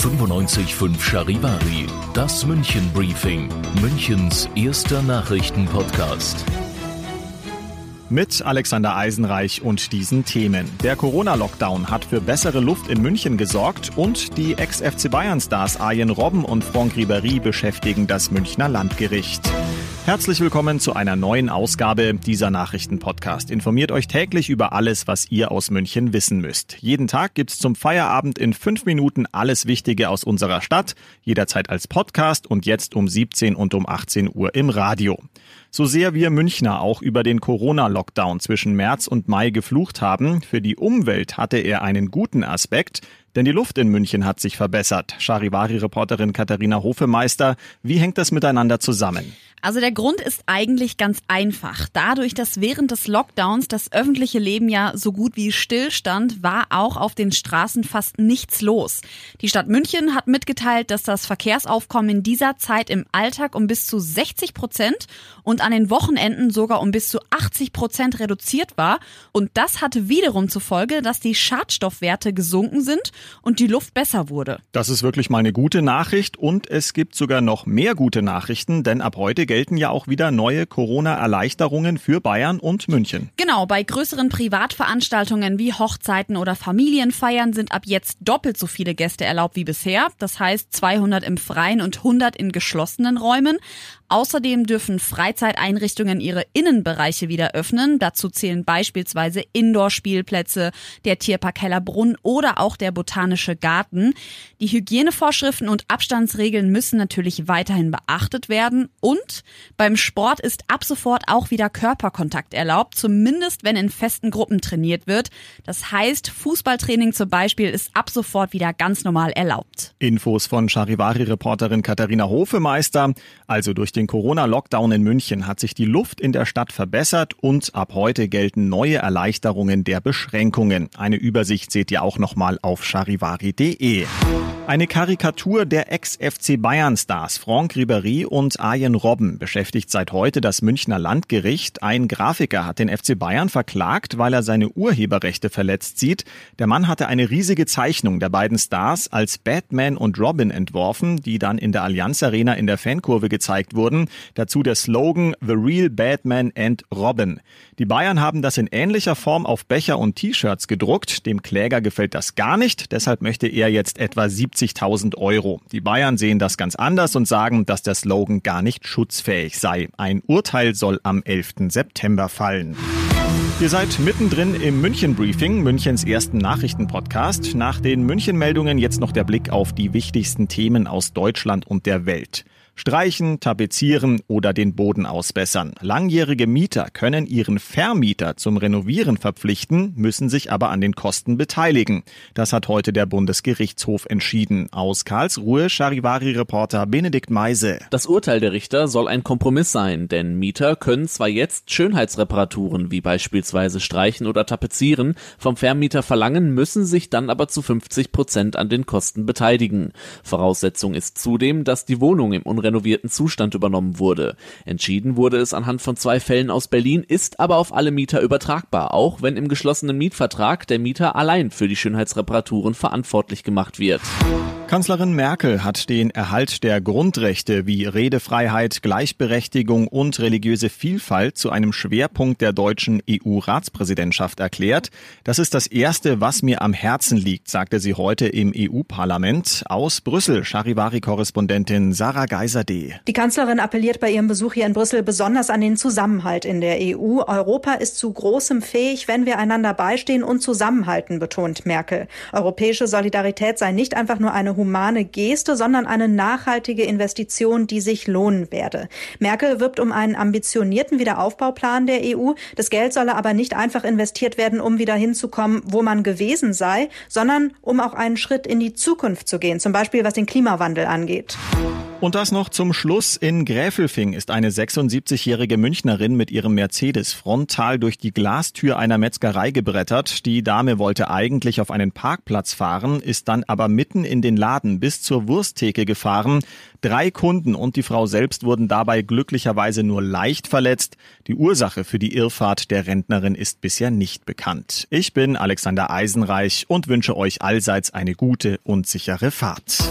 95.5 Charivari, das München Briefing, Münchens erster Nachrichtenpodcast. Mit Alexander Eisenreich und diesen Themen. Der Corona-Lockdown hat für bessere Luft in München gesorgt und die Ex-FC Bayern-Stars Arjen Robben und Franck Ribéry beschäftigen das Münchner Landgericht. Herzlich willkommen zu einer neuen Ausgabe dieser Nachrichtenpodcast. Informiert euch täglich über alles, was ihr aus München wissen müsst. Jeden Tag gibt's zum Feierabend in fünf Minuten alles Wichtige aus unserer Stadt, jederzeit als Podcast und jetzt um 17 und um 18 Uhr im Radio. So sehr wir Münchner auch über den Corona-Lockdown zwischen März und Mai geflucht haben, für die Umwelt hatte er einen guten Aspekt, denn die Luft in München hat sich verbessert. Charivari-Reporterin Katharina Hofemeister, wie hängt das miteinander zusammen? Also der Grund ist eigentlich ganz einfach. Dadurch, dass während des Lockdowns das öffentliche Leben ja so gut wie stillstand, war auch auf den Straßen fast nichts los. Die Stadt München hat mitgeteilt, dass das Verkehrsaufkommen in dieser Zeit im Alltag um bis zu 60 Prozent und an den Wochenenden sogar um bis zu 80 Prozent reduziert war. Und das hatte wiederum zur Folge, dass die Schadstoffwerte gesunken sind und die Luft besser wurde. Das ist wirklich mal eine gute Nachricht und es gibt sogar noch mehr gute Nachrichten, denn ab heute gelten ja auch wieder neue Corona-Erleichterungen für Bayern und München. Genau, bei größeren Privatveranstaltungen wie Hochzeiten oder Familienfeiern sind ab jetzt doppelt so viele Gäste erlaubt wie bisher. Das heißt 200 im Freien und 100 in geschlossenen Räumen. Außerdem dürfen Freizeiteinrichtungen ihre Innenbereiche wieder öffnen. Dazu zählen beispielsweise Indoor-Spielplätze, der Tierpark Hellerbrunn oder auch der Botanische Garten. Die Hygienevorschriften und Abstandsregeln müssen natürlich weiterhin beachtet werden. Und beim Sport ist ab sofort auch wieder Körperkontakt erlaubt, zumindest wenn in festen Gruppen trainiert wird. Das heißt, Fußballtraining zum Beispiel ist ab sofort wieder ganz normal erlaubt. Infos von Charivari-Reporterin Katharina Hofemeister. Also durch den Corona-Lockdown in München hat sich die Luft in der Stadt verbessert und ab heute gelten neue Erleichterungen der Beschränkungen. Eine Übersicht seht ihr auch nochmal auf charivari.de. Eine Karikatur der Ex-FC Bayern-Stars Franck Ribéry und Arjen Robben beschäftigt seit heute das Münchner Landgericht. Ein Grafiker hat den FC Bayern verklagt, weil er seine Urheberrechte verletzt sieht. Der Mann hatte eine riesige Zeichnung der beiden Stars als Batman und Robin entworfen, die dann in der Allianz Arena in der Fankurve gezeigt wurden. Dazu der Slogan The Real Batman and Robin. Die Bayern haben das in ähnlicher Form auf Becher und T-Shirts gedruckt. Dem Kläger gefällt das gar nicht, deshalb möchte er jetzt etwa 70.000 Euro. Die Bayern sehen das ganz anders und sagen, dass der Slogan gar nicht schutzfähig sei. Ein Urteil soll am 11. September fallen. Ihr seid mittendrin im München Briefing, Münchens ersten Nachrichtenpodcast. Nach den München Meldungen jetzt noch der Blick auf die wichtigsten Themen aus Deutschland und der Welt. Streichen, tapezieren oder den Boden ausbessern. Langjährige Mieter können ihren Vermieter zum Renovieren verpflichten, müssen sich aber an den Kosten beteiligen. Das hat heute der Bundesgerichtshof entschieden. Aus Karlsruhe Charivari-Reporter Benedikt Meise. Das Urteil der Richter soll ein Kompromiss sein, denn Mieter können zwar jetzt Schönheitsreparaturen wie beispielsweise Streichen oder Tapezieren vom Vermieter verlangen, müssen sich dann aber zu 50 Prozent an den Kosten beteiligen. Voraussetzung ist zudem, dass die Wohnung im unrenovierten Zustand übernommen wurde. Entschieden wurde es anhand von zwei Fällen aus Berlin, ist aber auf alle Mieter übertragbar, auch wenn im geschlossenen Mietvertrag der Mieter allein für die Schönheitsreparaturen verantwortlich gemacht wird. Kanzlerin Merkel hat den Erhalt der Grundrechte wie Redefreiheit, Gleichberechtigung und religiöse Vielfalt zu einem Schwerpunkt der deutschen EU-Ratspräsidentschaft erklärt. Das ist das Erste, was mir am Herzen liegt, sagte sie heute im EU-Parlament. Aus Brüssel, Charivari-Korrespondentin Sarah Geiser-D. Die Kanzlerin appelliert bei ihrem Besuch hier in Brüssel besonders an den Zusammenhalt in der EU. Europa ist zu Großem fähig, wenn wir einander beistehen und zusammenhalten, betont Merkel. Europäische Solidarität sei nicht einfach nur eine humane Geste, sondern eine nachhaltige Investition, die sich lohnen werde. Merkel wirbt um einen ambitionierten Wiederaufbauplan der EU. Das Geld solle aber nicht einfach investiert werden, um wieder hinzukommen, wo man gewesen sei, sondern um auch einen Schritt in die Zukunft zu gehen, zum Beispiel was den Klimawandel angeht. Und das noch zum Schluss. In Gräfelfing ist eine 76-jährige Münchnerin mit ihrem Mercedes frontal durch die Glastür einer Metzgerei gebrettert. Die Dame wollte eigentlich auf einen Parkplatz fahren, ist dann aber mitten in den Laden bis zur Wursttheke gefahren. Drei Kunden und die Frau selbst wurden dabei glücklicherweise nur leicht verletzt. Die Ursache für die Irrfahrt der Rentnerin ist bisher nicht bekannt. Ich bin Alexander Eisenreich und wünsche euch allseits eine gute und sichere Fahrt.